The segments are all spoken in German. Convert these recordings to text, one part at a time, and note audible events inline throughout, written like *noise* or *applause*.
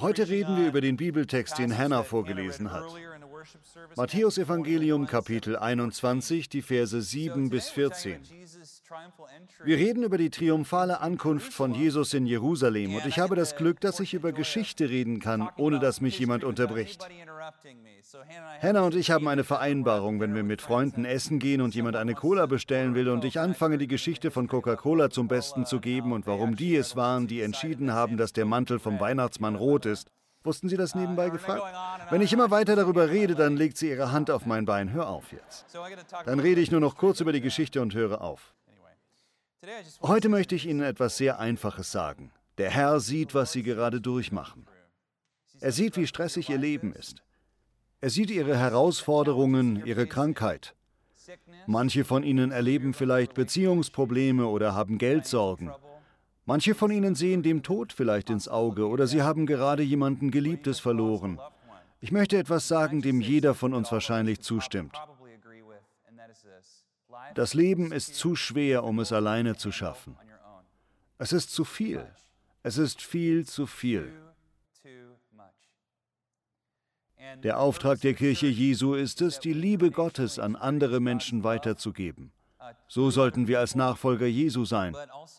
Heute reden wir über den Bibeltext, den Hannah vorgelesen hat. Matthäus Evangelium Kapitel 21, die Verse 7 bis 14. Wir reden über die triumphale Ankunft von Jesus in Jerusalem und ich habe das Glück, dass ich über Geschichte reden kann, ohne dass mich jemand unterbricht. Hannah und ich haben eine Vereinbarung, wenn wir mit Freunden essen gehen und jemand eine Cola bestellen will und ich anfange, die Geschichte von Coca-Cola zum Besten zu geben und warum die es waren, die entschieden haben, dass der Mantel vom Weihnachtsmann rot ist. Wussten Sie das nebenbei gefragt? Wenn ich immer weiter darüber rede, dann legt sie ihre Hand auf mein Bein. Hör auf jetzt. Dann rede ich nur noch kurz über die Geschichte und höre auf. Heute möchte ich Ihnen etwas sehr Einfaches sagen. Der Herr sieht, was Sie gerade durchmachen. Er sieht, wie stressig Ihr Leben ist. Er sieht Ihre Herausforderungen, Ihre Krankheit. Manche von Ihnen erleben vielleicht Beziehungsprobleme oder haben Geldsorgen. Manche von Ihnen sehen dem Tod vielleicht ins Auge oder Sie haben gerade jemanden Geliebtes verloren. Ich möchte etwas sagen, dem jeder von uns wahrscheinlich zustimmt. Das Leben ist zu schwer, um es alleine zu schaffen. Es ist zu viel. Es ist viel zu viel. Der Auftrag der Kirche Jesu ist es, die Liebe Gottes an andere Menschen weiterzugeben. So sollten wir als Nachfolger Jesu sein.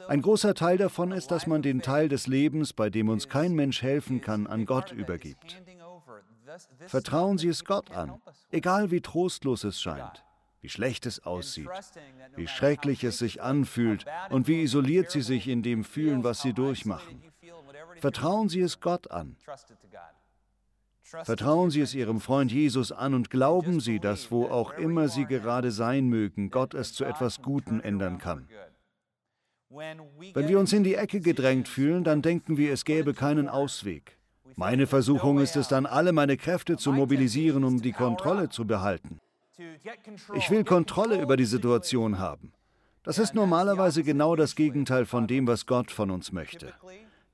Ein großer Teil davon ist, dass man den Teil des Lebens, bei dem uns kein Mensch helfen kann, an Gott übergibt. Vertrauen Sie es Gott an, egal wie trostlos es scheint wie schlecht es aussieht, wie schrecklich es sich anfühlt und wie isoliert sie sich in dem fühlen, was sie durchmachen. Vertrauen Sie es Gott an. Vertrauen Sie es Ihrem Freund Jesus an und glauben Sie, dass wo auch immer Sie gerade sein mögen, Gott es zu etwas Guten ändern kann. Wenn wir uns in die Ecke gedrängt fühlen, dann denken wir, es gäbe keinen Ausweg. Meine Versuchung ist es dann, alle meine Kräfte zu mobilisieren, um die Kontrolle zu behalten. Ich will Kontrolle über die Situation haben. Das ist normalerweise genau das Gegenteil von dem, was Gott von uns möchte.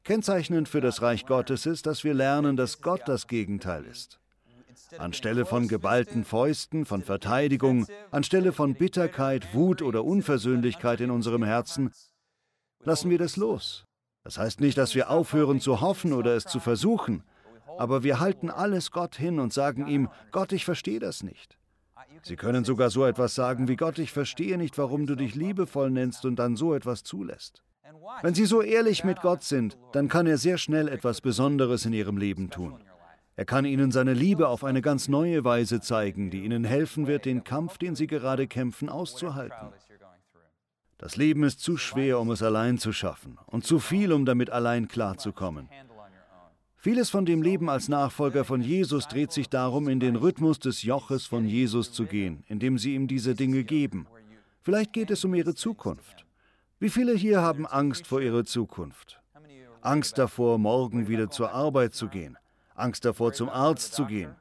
Kennzeichnend für das Reich Gottes ist, dass wir lernen, dass Gott das Gegenteil ist. Anstelle von geballten Fäusten, von Verteidigung, anstelle von Bitterkeit, Wut oder Unversöhnlichkeit in unserem Herzen, lassen wir das los. Das heißt nicht, dass wir aufhören zu hoffen oder es zu versuchen, aber wir halten alles Gott hin und sagen ihm, Gott, ich verstehe das nicht. Sie können sogar so etwas sagen wie Gott, ich verstehe nicht, warum du dich liebevoll nennst und dann so etwas zulässt. Wenn Sie so ehrlich mit Gott sind, dann kann er sehr schnell etwas Besonderes in Ihrem Leben tun. Er kann Ihnen seine Liebe auf eine ganz neue Weise zeigen, die Ihnen helfen wird, den Kampf, den Sie gerade kämpfen, auszuhalten. Das Leben ist zu schwer, um es allein zu schaffen und zu viel, um damit allein klarzukommen. Vieles von dem Leben als Nachfolger von Jesus dreht sich darum, in den Rhythmus des Joches von Jesus zu gehen, indem sie ihm diese Dinge geben. Vielleicht geht es um ihre Zukunft. Wie viele hier haben Angst vor ihrer Zukunft? Angst davor, morgen wieder zur Arbeit zu gehen. Angst davor, zum Arzt zu gehen.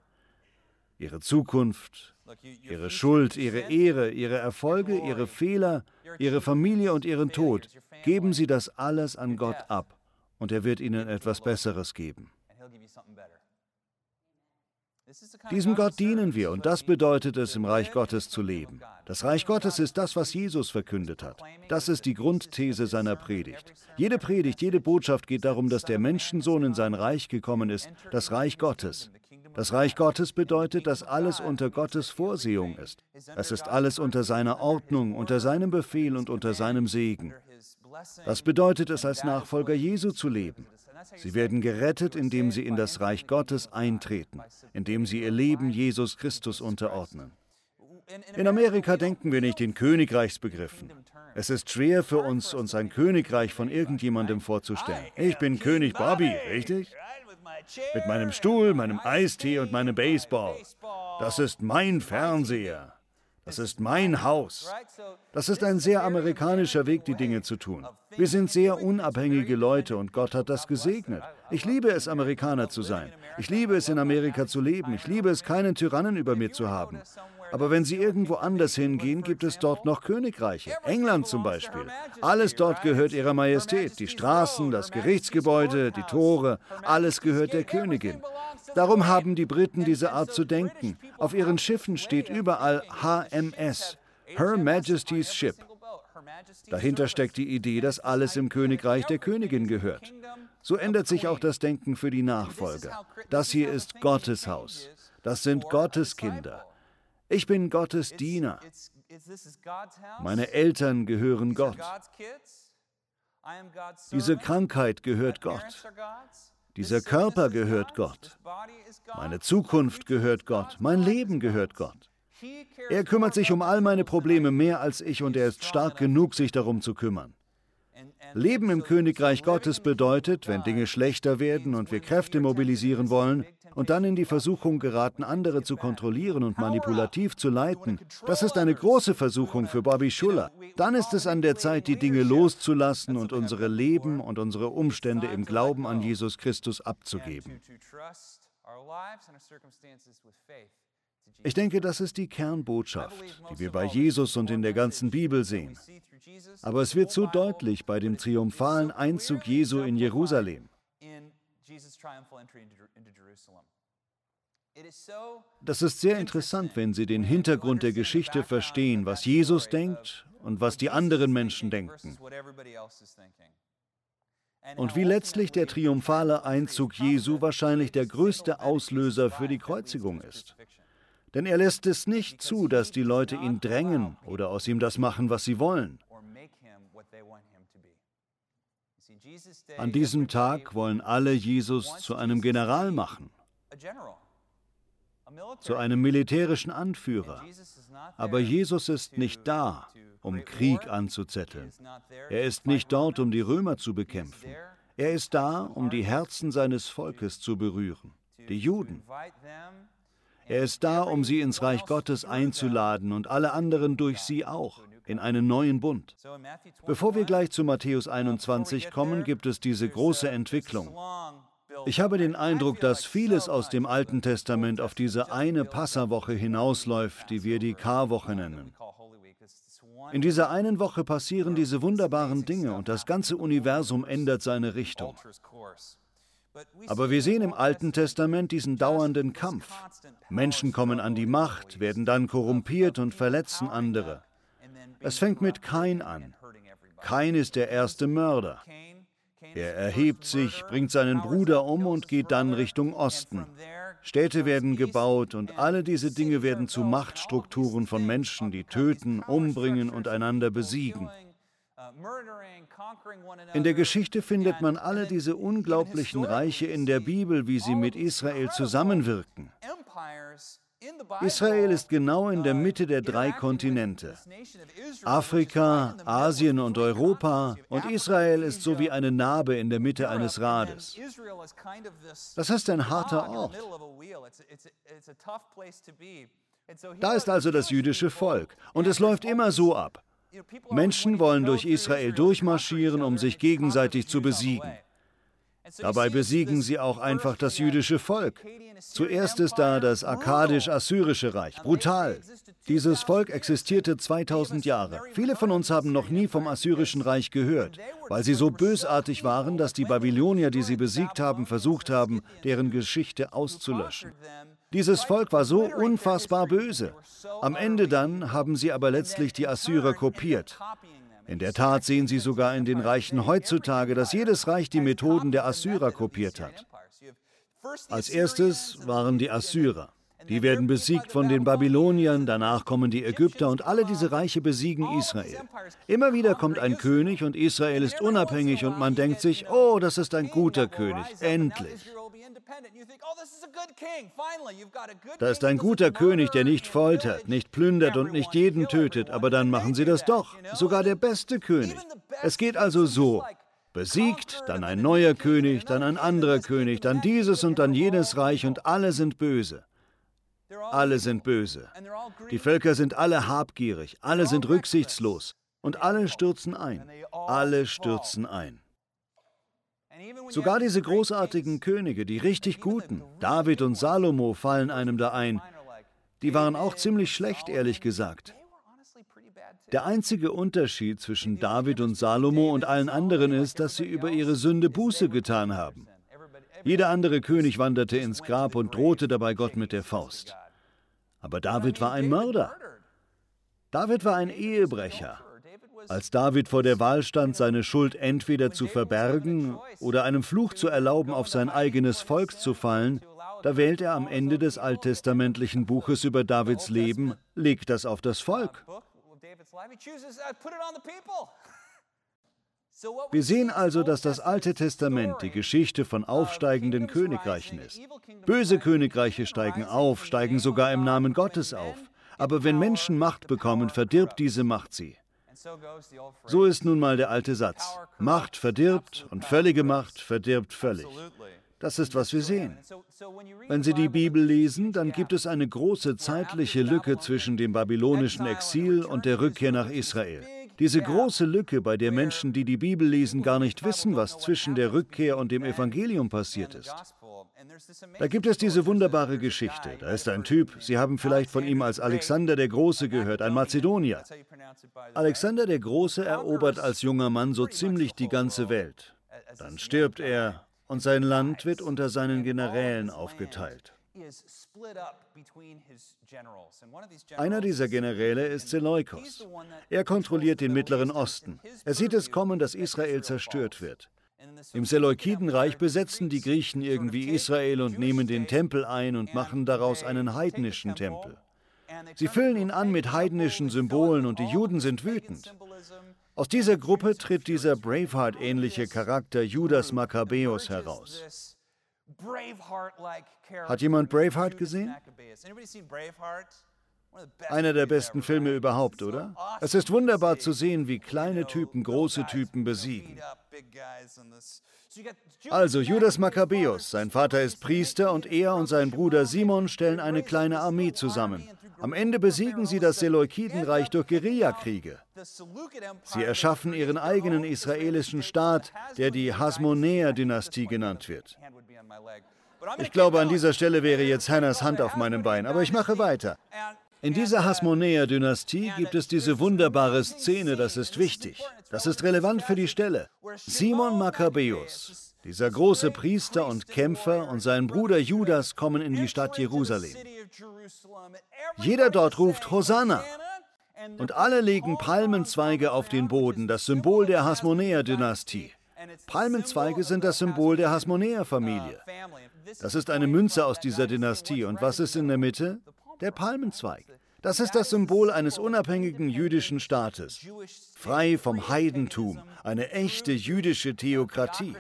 Ihre Zukunft, ihre Schuld, ihre Ehre, ihre Erfolge, ihre Fehler, ihre Familie und ihren Tod. Geben Sie das alles an Gott ab und er wird ihnen etwas Besseres geben. Diesem Gott dienen wir und das bedeutet es, im Reich Gottes zu leben. Das Reich Gottes ist das, was Jesus verkündet hat. Das ist die Grundthese seiner Predigt. Jede Predigt, jede Botschaft geht darum, dass der Menschensohn in sein Reich gekommen ist, das Reich Gottes. Das Reich Gottes bedeutet, dass alles unter Gottes Vorsehung ist. Es ist alles unter seiner Ordnung, unter seinem Befehl und unter seinem Segen. Das bedeutet es, als Nachfolger Jesu zu leben. Sie werden gerettet, indem sie in das Reich Gottes eintreten, indem sie ihr Leben Jesus Christus unterordnen. In Amerika denken wir nicht in Königreichsbegriffen. Es ist schwer für uns, uns ein Königreich von irgendjemandem vorzustellen. Ich bin König Bobby, richtig? Mit meinem Stuhl, meinem Eistee und meinem Baseball. Das ist mein Fernseher. Das ist mein Haus. Das ist ein sehr amerikanischer Weg, die Dinge zu tun. Wir sind sehr unabhängige Leute und Gott hat das gesegnet. Ich liebe es, Amerikaner zu sein. Ich liebe es, in Amerika zu leben. Ich liebe es, keinen Tyrannen über mir zu haben. Aber wenn Sie irgendwo anders hingehen, gibt es dort noch Königreiche. England zum Beispiel. Alles dort gehört Ihrer Majestät. Die Straßen, das Gerichtsgebäude, die Tore, alles gehört der Königin. Darum haben die Briten diese Art zu denken. Auf ihren Schiffen steht überall HMS, Her Majesty's Ship. Dahinter steckt die Idee, dass alles im Königreich der Königin gehört. So ändert sich auch das Denken für die Nachfolger. Das hier ist Gottes Haus. Das sind Gottes Kinder. Ich bin Gottes Diener. Meine Eltern gehören Gott. Diese Krankheit gehört Gott. Dieser Körper gehört Gott. Meine Zukunft gehört Gott. Mein Leben gehört Gott. Er kümmert sich um all meine Probleme mehr als ich und er ist stark genug, sich darum zu kümmern. Leben im Königreich Gottes bedeutet, wenn Dinge schlechter werden und wir Kräfte mobilisieren wollen und dann in die Versuchung geraten, andere zu kontrollieren und manipulativ zu leiten, das ist eine große Versuchung für Bobby Schuller. Dann ist es an der Zeit, die Dinge loszulassen und unsere Leben und unsere Umstände im Glauben an Jesus Christus abzugeben. Ich denke, das ist die Kernbotschaft, die wir bei Jesus und in der ganzen Bibel sehen. Aber es wird so deutlich bei dem triumphalen Einzug Jesu in Jerusalem. Das ist sehr interessant, wenn Sie den Hintergrund der Geschichte verstehen, was Jesus denkt und was die anderen Menschen denken. Und wie letztlich der triumphale Einzug Jesu wahrscheinlich der größte Auslöser für die Kreuzigung ist. Denn er lässt es nicht zu, dass die Leute ihn drängen oder aus ihm das machen, was sie wollen. An diesem Tag wollen alle Jesus zu einem General machen, zu einem militärischen Anführer. Aber Jesus ist nicht da, um Krieg anzuzetteln. Er ist nicht dort, um die Römer zu bekämpfen. Er ist da, um die Herzen seines Volkes zu berühren, die Juden. Er ist da, um sie ins Reich Gottes einzuladen und alle anderen durch sie auch, in einen neuen Bund. Bevor wir gleich zu Matthäus 21 kommen, gibt es diese große Entwicklung. Ich habe den Eindruck, dass vieles aus dem Alten Testament auf diese eine Passawoche hinausläuft, die wir die Karwoche nennen. In dieser einen Woche passieren diese wunderbaren Dinge und das ganze Universum ändert seine Richtung. Aber wir sehen im Alten Testament diesen dauernden Kampf. Menschen kommen an die Macht, werden dann korrumpiert und verletzen andere. Es fängt mit Kain an. Kain ist der erste Mörder. Er erhebt sich, bringt seinen Bruder um und geht dann Richtung Osten. Städte werden gebaut und alle diese Dinge werden zu Machtstrukturen von Menschen, die töten, umbringen und einander besiegen. In der Geschichte findet man alle diese unglaublichen Reiche in der Bibel, wie sie mit Israel zusammenwirken. Israel ist genau in der Mitte der drei Kontinente. Afrika, Asien und Europa und Israel ist so wie eine Narbe in der Mitte eines Rades. Das ist ein harter Ort. Da ist also das jüdische Volk und es läuft immer so ab. Menschen wollen durch Israel durchmarschieren, um sich gegenseitig zu besiegen. Dabei besiegen sie auch einfach das jüdische Volk. Zuerst ist da das akkadisch-assyrische Reich. Brutal. Dieses Volk existierte 2000 Jahre. Viele von uns haben noch nie vom assyrischen Reich gehört, weil sie so bösartig waren, dass die Babylonier, die sie besiegt haben, versucht haben, deren Geschichte auszulöschen. Dieses Volk war so unfassbar böse. Am Ende dann haben sie aber letztlich die Assyrer kopiert. In der Tat sehen Sie sogar in den Reichen heutzutage, dass jedes Reich die Methoden der Assyrer kopiert hat. Als erstes waren die Assyrer. Die werden besiegt von den Babyloniern, danach kommen die Ägypter und alle diese Reiche besiegen Israel. Immer wieder kommt ein König und Israel ist unabhängig und man denkt sich, oh, das ist ein guter König, endlich. Da ist ein guter König, der nicht foltert, nicht plündert und nicht jeden tötet, aber dann machen sie das doch. Sogar der beste König. Es geht also so. Besiegt, dann ein neuer König, dann ein anderer König, dann dieses und dann jenes Reich und alle sind böse. Alle sind böse. Die Völker sind alle habgierig, alle sind rücksichtslos und alle stürzen ein. Alle stürzen ein. Sogar diese großartigen Könige, die richtig guten, David und Salomo fallen einem da ein, die waren auch ziemlich schlecht, ehrlich gesagt. Der einzige Unterschied zwischen David und Salomo und allen anderen ist, dass sie über ihre Sünde Buße getan haben. Jeder andere König wanderte ins Grab und drohte dabei Gott mit der Faust. Aber David war ein Mörder. David war ein Ehebrecher. Als David vor der Wahl stand, seine Schuld entweder zu verbergen oder einem Fluch zu erlauben, auf sein eigenes Volk zu fallen, da wählt er am Ende des alttestamentlichen Buches über Davids Leben, legt das auf das Volk. Wir sehen also, dass das Alte Testament die Geschichte von aufsteigenden Königreichen ist. Böse Königreiche steigen auf, steigen sogar im Namen Gottes auf. Aber wenn Menschen Macht bekommen, verdirbt diese Macht sie. So ist nun mal der alte Satz. Macht verdirbt und völlige Macht verdirbt völlig. Das ist, was wir sehen. Wenn Sie die Bibel lesen, dann gibt es eine große zeitliche Lücke zwischen dem babylonischen Exil und der Rückkehr nach Israel. Diese große Lücke, bei der Menschen, die die Bibel lesen, gar nicht wissen, was zwischen der Rückkehr und dem Evangelium passiert ist. Da gibt es diese wunderbare Geschichte. Da ist ein Typ, Sie haben vielleicht von ihm als Alexander der Große gehört, ein Mazedonier. Alexander der Große erobert als junger Mann so ziemlich die ganze Welt. Dann stirbt er und sein Land wird unter seinen Generälen aufgeteilt. Einer dieser Generäle ist Seleukos. Er kontrolliert den Mittleren Osten. Er sieht es kommen, dass Israel zerstört wird. Im Seleukidenreich besetzen die Griechen irgendwie Israel und nehmen den Tempel ein und machen daraus einen heidnischen Tempel. Sie füllen ihn an mit heidnischen Symbolen und die Juden sind wütend. Aus dieser Gruppe tritt dieser Braveheart-ähnliche Charakter Judas Makkabäus heraus. Hat jemand Braveheart gesehen? Einer der besten Filme überhaupt, oder? Es ist wunderbar zu sehen, wie kleine Typen große Typen besiegen. Also Judas Makkabäus, sein Vater ist Priester und er und sein Bruder Simon stellen eine kleine Armee zusammen. Am Ende besiegen sie das Seleukidenreich durch Guerillakriege. Sie erschaffen ihren eigenen israelischen Staat, der die Hasmonäer-Dynastie genannt wird. Ich glaube, an dieser Stelle wäre jetzt Hannas Hand auf meinem Bein, aber ich mache weiter. In dieser Hasmonäer-Dynastie gibt es diese wunderbare Szene, das ist wichtig. Das ist relevant für die Stelle. Simon Makkabäus, dieser große Priester und Kämpfer und sein Bruder Judas kommen in die Stadt Jerusalem. Jeder dort ruft Hosanna. Und alle legen Palmenzweige auf den Boden, das Symbol der Hasmonäer-Dynastie. Palmenzweige sind das Symbol der Hasmonäer-Familie. Das ist eine Münze aus dieser Dynastie. Und was ist in der Mitte? der Palmenzweig. Das ist das Symbol eines unabhängigen jüdischen Staates, frei vom Heidentum, eine echte jüdische Theokratie.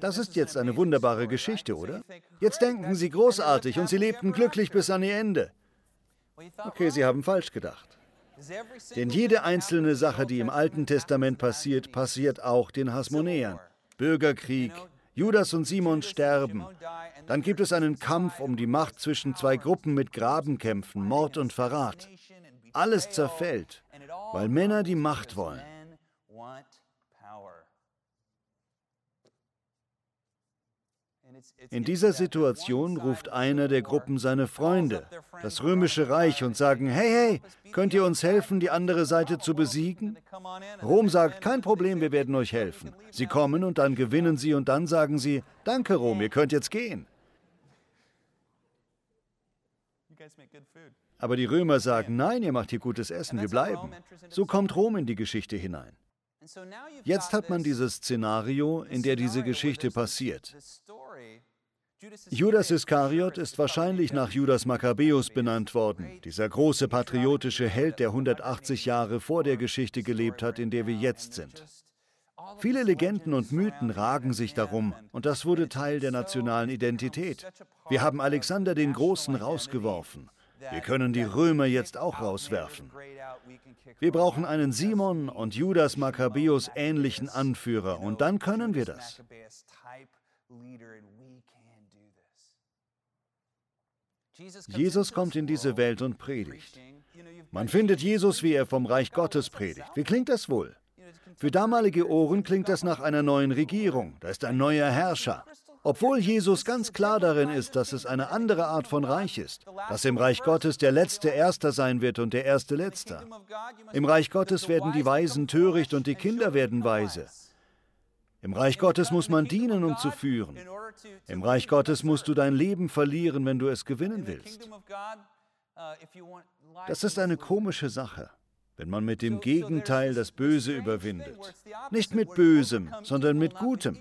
Das ist jetzt eine wunderbare Geschichte, oder? Jetzt denken Sie großartig und Sie lebten glücklich bis an ihr Ende. Okay, Sie haben falsch gedacht. Denn jede einzelne Sache, die im Alten Testament passiert, passiert auch den Hasmonäern. Bürgerkrieg, Judas und Simon sterben. Dann gibt es einen Kampf um die Macht zwischen zwei Gruppen mit Grabenkämpfen, Mord und Verrat. Alles zerfällt, weil Männer die Macht wollen. In dieser Situation ruft einer der Gruppen seine Freunde, das römische Reich, und sagen, hey, hey, könnt ihr uns helfen, die andere Seite zu besiegen? Rom sagt, kein Problem, wir werden euch helfen. Sie kommen und dann gewinnen sie und dann sagen sie, danke Rom, ihr könnt jetzt gehen. Aber die Römer sagen, nein, ihr macht hier gutes Essen, wir bleiben. So kommt Rom in die Geschichte hinein. Jetzt hat man dieses Szenario, in der diese Geschichte passiert. Judas Iskariot ist wahrscheinlich nach Judas Makkabäus benannt worden, dieser große patriotische Held, der 180 Jahre vor der Geschichte gelebt hat, in der wir jetzt sind. Viele Legenden und Mythen ragen sich darum, und das wurde Teil der nationalen Identität. Wir haben Alexander den Großen rausgeworfen. Wir können die Römer jetzt auch rauswerfen. Wir brauchen einen Simon und Judas Makkabäus ähnlichen Anführer, und dann können wir das. Jesus kommt in diese Welt und predigt. Man findet Jesus, wie er vom Reich Gottes predigt. Wie klingt das wohl? Für damalige Ohren klingt das nach einer neuen Regierung. Da ist ein neuer Herrscher. Obwohl Jesus ganz klar darin ist, dass es eine andere Art von Reich ist, dass im Reich Gottes der Letzte Erster sein wird und der Erste Letzter. Im Reich Gottes werden die Weisen töricht und die Kinder werden weise. Im Reich Gottes muss man dienen, um zu führen. Im Reich Gottes musst du dein Leben verlieren, wenn du es gewinnen willst. Das ist eine komische Sache. wenn man mit dem Gegenteil das Böse überwindet. Nicht mit Bösem, sondern mit Gutem.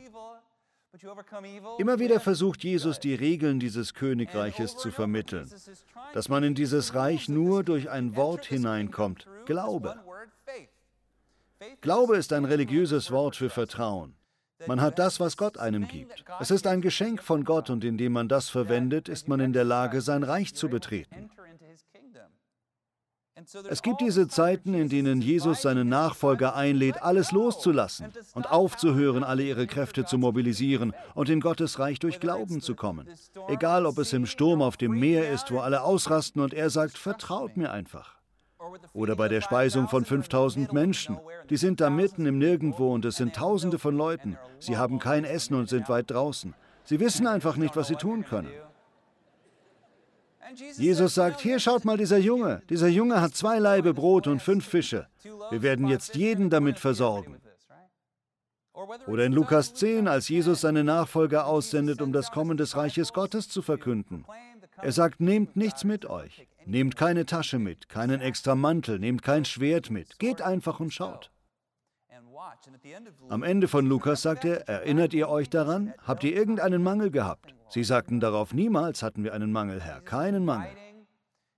Immer wieder versucht Jesus, die Regeln dieses Königreiches zu vermitteln, dass man in dieses Reich nur durch ein Wort hineinkommt, Glaube. Glaube ist ein religiöses Wort für Vertrauen. Man hat das, was Gott einem gibt. Es ist ein Geschenk von Gott und indem man das verwendet, ist man in der Lage, sein Reich zu betreten. Es gibt diese Zeiten, in denen Jesus seine Nachfolger einlädt, alles loszulassen und aufzuhören, alle ihre Kräfte zu mobilisieren und in Gottes Reich durch Glauben zu kommen. Egal, ob es im Sturm auf dem Meer ist, wo alle ausrasten und er sagt, vertraut mir einfach. Oder bei der Speisung von 5000 Menschen. Die sind da mitten im Nirgendwo und es sind Tausende von Leuten. Sie haben kein Essen und sind weit draußen. Sie wissen einfach nicht, was sie tun können. Jesus sagt, hier schaut mal dieser Junge. Dieser Junge hat zwei Laibe Brot und fünf Fische. Wir werden jetzt jeden damit versorgen. Oder in Lukas 10, als Jesus seine Nachfolger aussendet, um das Kommen des Reiches Gottes zu verkünden. Er sagt, nehmt nichts mit euch. Nehmt keine Tasche mit, keinen extra Mantel, nehmt kein Schwert mit. Geht einfach und schaut. Am Ende von Lukas sagt er, erinnert ihr euch daran? Habt ihr irgendeinen Mangel gehabt? Sie sagten darauf, niemals hatten wir einen Mangel, Herr, keinen Mangel.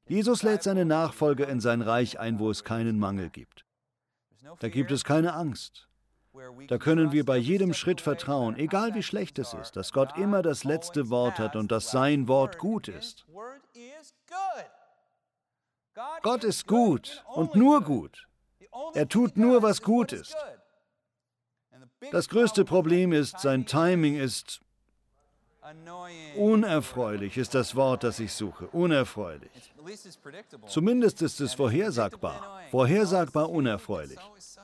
Jesus lädt seine Nachfolger in sein Reich ein, wo es keinen Mangel gibt. Da gibt es keine Angst. Da können wir bei jedem Schritt vertrauen, egal wie schlecht es ist, dass Gott immer das letzte Wort hat und dass sein Wort gut ist. Gott ist gut und nur gut. Er tut nur, was gut ist. Das größte Problem ist, sein Timing ist Unerfreulich ist das Wort, das ich suche. Unerfreulich. Zumindest ist es vorhersagbar. Vorhersagbar unerfreulich.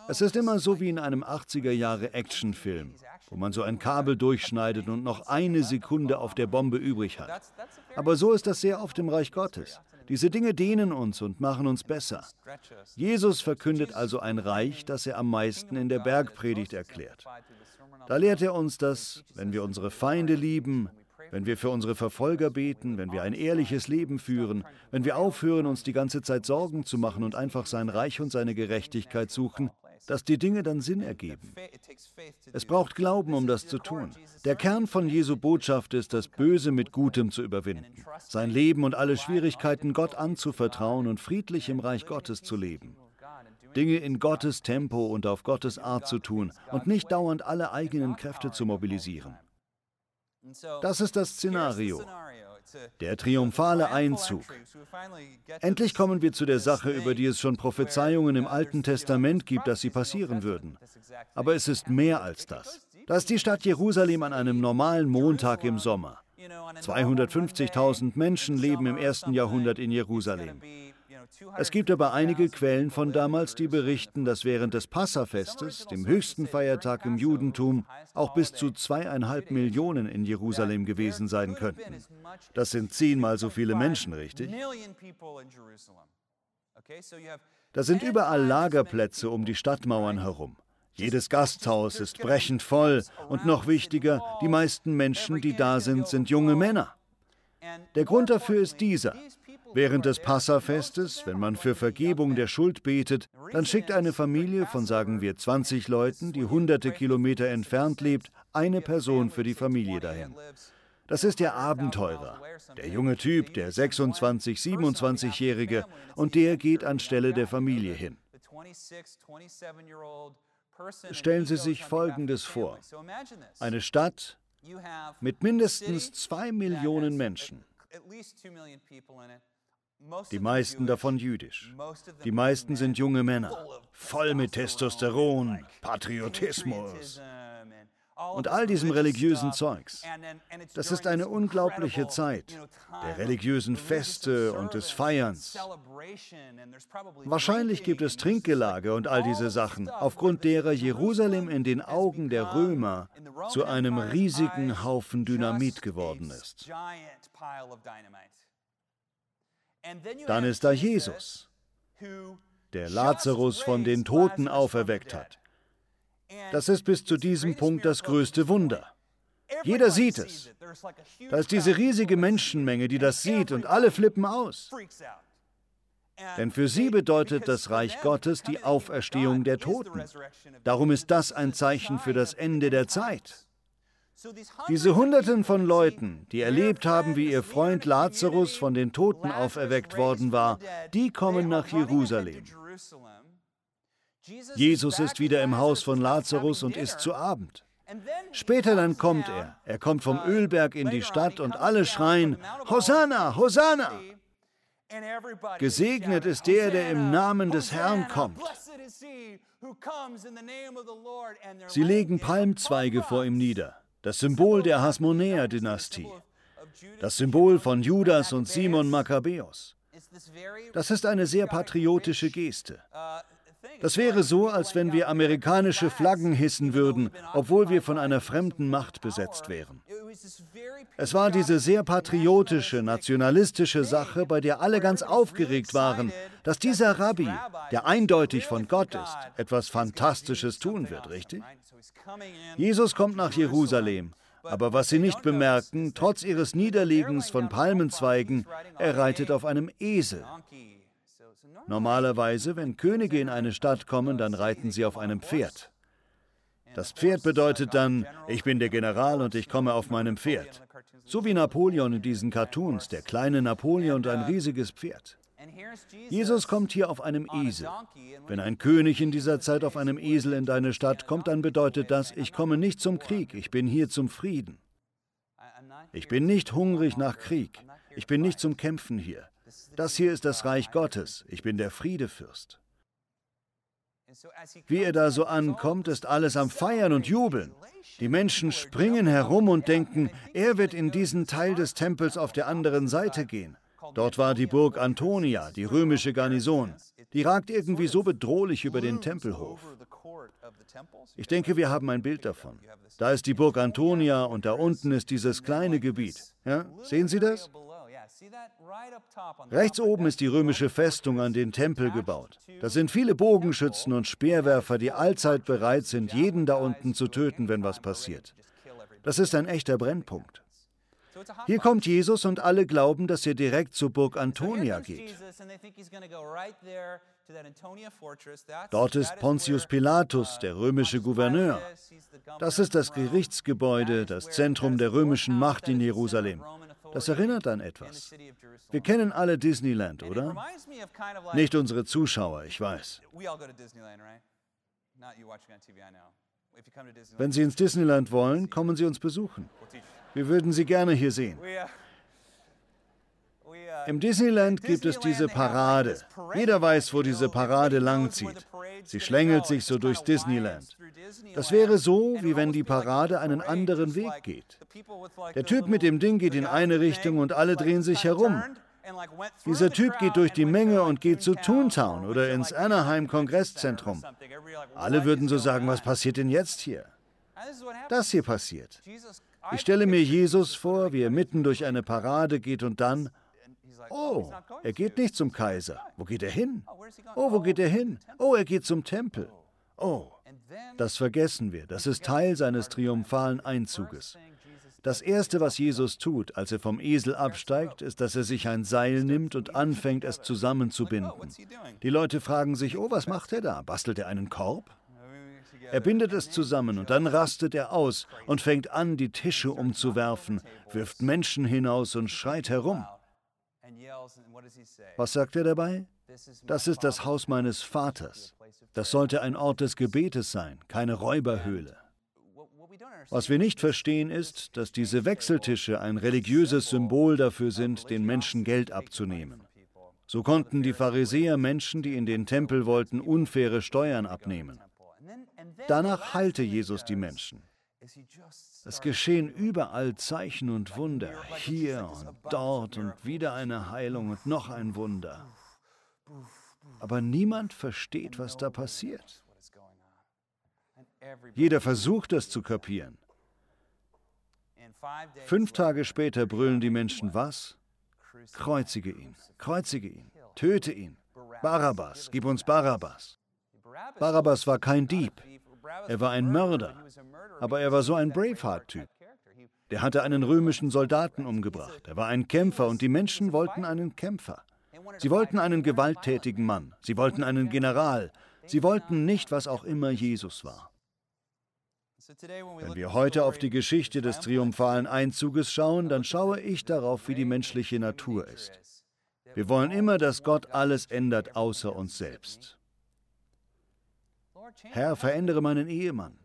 Es ist immer so wie in einem 80er Jahre Actionfilm, wo man so ein Kabel durchschneidet und noch eine Sekunde auf der Bombe übrig hat. Aber so ist das sehr oft im Reich Gottes. Diese Dinge dehnen uns und machen uns besser. Jesus verkündet also ein Reich, das er am meisten in der Bergpredigt erklärt. Da lehrt er uns, dass, wenn wir unsere Feinde lieben, wenn wir für unsere Verfolger beten, wenn wir ein ehrliches Leben führen, wenn wir aufhören, uns die ganze Zeit Sorgen zu machen und einfach sein Reich und seine Gerechtigkeit suchen, dass die Dinge dann Sinn ergeben. Es braucht Glauben, um das zu tun. Der Kern von Jesu Botschaft ist, das Böse mit Gutem zu überwinden, sein Leben und alle Schwierigkeiten Gott anzuvertrauen und friedlich im Reich Gottes zu leben. Dinge in Gottes Tempo und auf Gottes Art zu tun und nicht dauernd alle eigenen Kräfte zu mobilisieren. Das ist das Szenario. Der triumphale Einzug. Endlich kommen wir zu der Sache, über die es schon Prophezeiungen im Alten Testament gibt, dass sie passieren würden. Aber es ist mehr als das. Da ist die Stadt Jerusalem an einem normalen Montag im Sommer. 250.000 Menschen leben im ersten Jahrhundert in Jerusalem. Es gibt aber einige Quellen von damals, die berichten, dass während des Passafestes, dem höchsten Feiertag im Judentum, auch bis zu zweieinhalb Millionen in Jerusalem gewesen sein könnten. Das sind zehnmal so viele Menschen, richtig? Da sind überall Lagerplätze um die Stadtmauern herum. Jedes Gasthaus ist brechend voll und noch wichtiger, die meisten Menschen, die da sind, sind junge Männer. Der Grund dafür ist dieser. Während des Passafestes, wenn man für Vergebung der Schuld betet, dann schickt eine Familie von sagen wir 20 Leuten, die hunderte Kilometer entfernt lebt, eine Person für die Familie dahin. Das ist der Abenteurer, der junge Typ, der 26, 27-Jährige, und der geht anstelle der Familie hin. Stellen Sie sich Folgendes vor. Eine Stadt mit mindestens zwei Millionen Menschen. Die meisten davon jüdisch. Die meisten sind junge Männer, voll mit Testosteron, Patriotismus und all diesem religiösen Zeugs. Das ist eine unglaubliche Zeit der religiösen Feste und des Feierns. Wahrscheinlich gibt es Trinkgelage und all diese Sachen, aufgrund derer Jerusalem in den Augen der Römer zu einem riesigen Haufen Dynamit geworden ist. Dann ist da Jesus, der Lazarus von den Toten auferweckt hat. Das ist bis zu diesem Punkt das größte Wunder. Jeder sieht es. Da ist diese riesige Menschenmenge, die das sieht und alle flippen aus. Denn für sie bedeutet das Reich Gottes die Auferstehung der Toten. Darum ist das ein Zeichen für das Ende der Zeit. Diese Hunderten von Leuten, die erlebt haben, wie ihr Freund Lazarus von den Toten auferweckt worden war, die kommen nach Jerusalem. Jesus ist wieder im Haus von Lazarus und isst zu Abend. Später dann kommt er. Er kommt vom Ölberg in die Stadt und alle schreien, Hosanna, Hosanna! Gesegnet ist der, der im Namen des Herrn kommt. Sie legen Palmzweige vor ihm nieder, das Symbol der Hasmonäer-Dynastie, das Symbol von Judas und Simon Makkabäus. Das ist eine sehr patriotische Geste. Das wäre so, als wenn wir amerikanische Flaggen hissen würden, obwohl wir von einer fremden Macht besetzt wären. Es war diese sehr patriotische, nationalistische Sache, bei der alle ganz aufgeregt waren, dass dieser Rabbi, der eindeutig von Gott ist, etwas Fantastisches tun wird, richtig? Jesus kommt nach Jerusalem, aber was sie nicht bemerken, trotz ihres Niederlegens von Palmenzweigen, er reitet auf einem Esel. Normalerweise, wenn Könige in eine Stadt kommen, dann reiten sie auf einem Pferd. Das Pferd bedeutet dann, ich bin der General und ich komme auf meinem Pferd. So wie Napoleon in diesen Cartoons, der kleine Napoleon und ein riesiges Pferd. Jesus kommt hier auf einem Esel. Wenn ein König in dieser Zeit auf einem Esel in deine Stadt kommt, dann bedeutet das, ich komme nicht zum Krieg, ich bin hier zum Frieden. Ich bin nicht hungrig nach Krieg, ich bin nicht zum Kämpfen hier. Das hier ist das Reich Gottes, ich bin der Friedefürst. Wie er da so ankommt, ist alles am Feiern und Jubeln. Die Menschen springen herum und denken, er wird in diesen Teil des Tempels auf der anderen Seite gehen. Dort war die Burg Antonia, die römische Garnison. Die ragt irgendwie so bedrohlich über den Tempelhof. Ich denke, wir haben ein Bild davon. Da ist die Burg Antonia und da unten ist dieses kleine Gebiet. Ja, sehen Sie das? Rechts oben ist die römische Festung an den Tempel gebaut. Da sind viele Bogenschützen und Speerwerfer, die allzeit bereit sind, jeden da unten zu töten, wenn was passiert. Das ist ein echter Brennpunkt. Hier kommt Jesus und alle glauben, dass er direkt zur Burg Antonia geht. Dort ist Pontius Pilatus, der römische Gouverneur. Das ist das Gerichtsgebäude, das Zentrum der römischen Macht in Jerusalem. Das erinnert an etwas. Wir kennen alle Disneyland, oder? Nicht unsere Zuschauer, ich weiß. Wenn Sie ins Disneyland wollen, kommen Sie uns besuchen. Wir würden Sie gerne hier sehen. Im Disneyland gibt es diese Parade. Jeder weiß, wo diese Parade langzieht. Sie schlängelt sich so durchs Disneyland. Das wäre so, wie wenn die Parade einen anderen Weg geht. Der Typ mit dem Ding geht in eine Richtung und alle drehen sich herum. Dieser Typ geht durch die Menge und geht zu Toontown oder ins Anaheim Kongresszentrum. Alle würden so sagen, was passiert denn jetzt hier? Das hier passiert. Ich stelle mir Jesus vor, wie er mitten durch eine Parade geht und dann, Oh, er geht nicht zum Kaiser. Wo geht er hin? Oh, wo geht er hin? Oh, er geht zum Tempel. Oh, das vergessen wir. Das ist Teil seines triumphalen Einzuges. Das Erste, was Jesus tut, als er vom Esel absteigt, ist, dass er sich ein Seil nimmt und anfängt, es zusammenzubinden. Die Leute fragen sich, oh, was macht er da? Bastelt er einen Korb? Er bindet es zusammen und dann rastet er aus und fängt an, die Tische umzuwerfen, wirft Menschen hinaus und schreit herum. Was sagt er dabei? Das ist das Haus meines Vaters. Das sollte ein Ort des Gebetes sein, keine Räuberhöhle. Was wir nicht verstehen ist, dass diese Wechseltische ein religiöses Symbol dafür sind, den Menschen Geld abzunehmen. So konnten die Pharisäer Menschen, die in den Tempel wollten, unfaire Steuern abnehmen. Danach heilte Jesus die Menschen. Es geschehen überall Zeichen und Wunder, hier und dort und wieder eine Heilung und noch ein Wunder. Aber niemand versteht, was da passiert. Jeder versucht es zu kapieren. Fünf Tage später brüllen die Menschen was? Kreuzige ihn, kreuzige ihn, töte ihn. Barabbas, gib uns Barabbas. Barabbas war kein Dieb, er war ein Mörder, aber er war so ein Braveheart-Typ. Der hatte einen römischen Soldaten umgebracht. Er war ein Kämpfer und die Menschen wollten einen Kämpfer. Sie wollten einen gewalttätigen Mann. Sie wollten einen General. Sie wollten nicht, was auch immer Jesus war. Wenn wir heute auf die Geschichte des triumphalen Einzuges schauen, dann schaue ich darauf, wie die menschliche Natur ist. Wir wollen immer, dass Gott alles ändert außer uns selbst. Herr, verändere meinen Ehemann.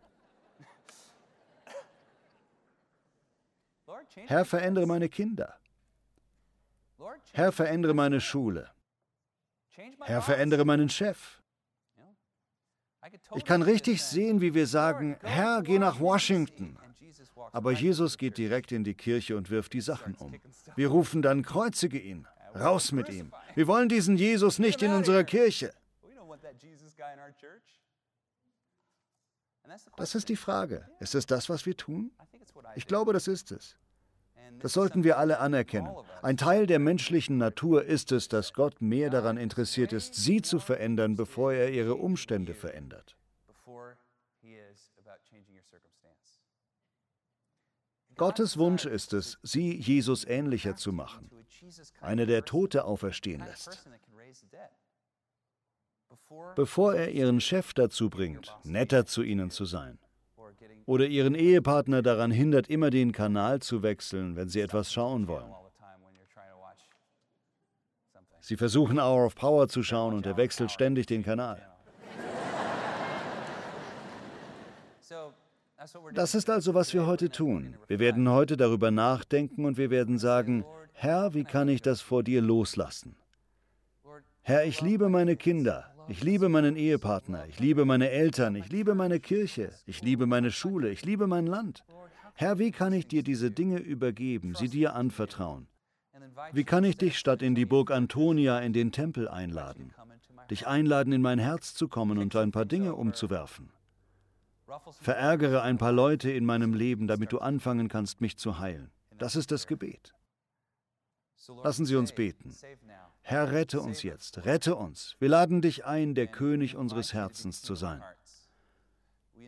Herr, verändere meine Kinder. Herr, verändere meine Schule. Herr, verändere meinen Chef. Ich kann richtig sehen, wie wir sagen, Herr, geh nach Washington. Aber Jesus geht direkt in die Kirche und wirft die Sachen um. Wir rufen dann, kreuzige ihn, raus mit ihm. Wir wollen diesen Jesus nicht in unserer Kirche. Das ist die Frage. Ist es das, was wir tun? Ich glaube, das ist es. Das sollten wir alle anerkennen. Ein Teil der menschlichen Natur ist es, dass Gott mehr daran interessiert ist, sie zu verändern, bevor er ihre Umstände verändert. Gottes Wunsch ist es, sie Jesus ähnlicher zu machen, einer der Tote auferstehen lässt. Bevor er ihren Chef dazu bringt, netter zu ihnen zu sein. Oder ihren Ehepartner daran hindert, immer den Kanal zu wechseln, wenn sie etwas schauen wollen. Sie versuchen Hour of Power zu schauen und er wechselt ständig den Kanal. *laughs* Das ist also, was wir heute tun. Wir werden heute darüber nachdenken und wir werden sagen, Herr, wie kann ich das vor dir loslassen? Herr, ich liebe meine Kinder, ich liebe meinen Ehepartner, ich liebe meine Eltern, ich liebe meine Kirche, ich liebe meine Schule, ich liebe mein Land. Herr, wie kann ich dir diese Dinge übergeben, sie dir anvertrauen? Wie kann ich dich statt in die Burg Antonia in den Tempel einladen? Dich einladen, in mein Herz zu kommen und ein paar Dinge umzuwerfen? Verärgere ein paar Leute in meinem Leben, damit du anfangen kannst, mich zu heilen. Das ist das Gebet. Lassen Sie uns beten. Herr, rette uns jetzt, rette uns. Wir laden dich ein, der König unseres Herzens zu sein.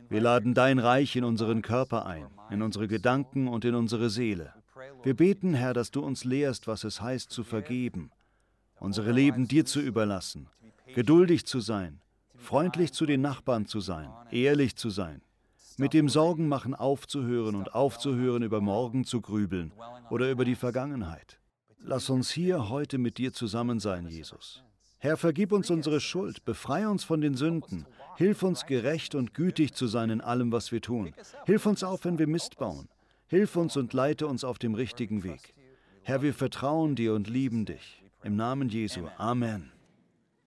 Wir laden dein Reich in unseren Körper ein, in unsere Gedanken und in unsere Seele. Wir beten, Herr, dass du uns lehrst, was es heißt zu vergeben, unsere Leben dir zu überlassen, geduldig zu sein, freundlich zu den Nachbarn zu sein, ehrlich zu sein, mit dem Sorgenmachen aufzuhören und aufzuhören, über morgen zu grübeln oder über die Vergangenheit. Lass uns hier heute mit dir zusammen sein, Jesus. Herr, vergib uns unsere Schuld, befreie uns von den Sünden, hilf uns gerecht und gütig zu sein in allem, was wir tun. Hilf uns auf, wenn wir Mist bauen. Hilf uns und leite uns auf dem richtigen Weg. Herr, wir vertrauen dir und lieben dich. Im Namen Jesu. Amen.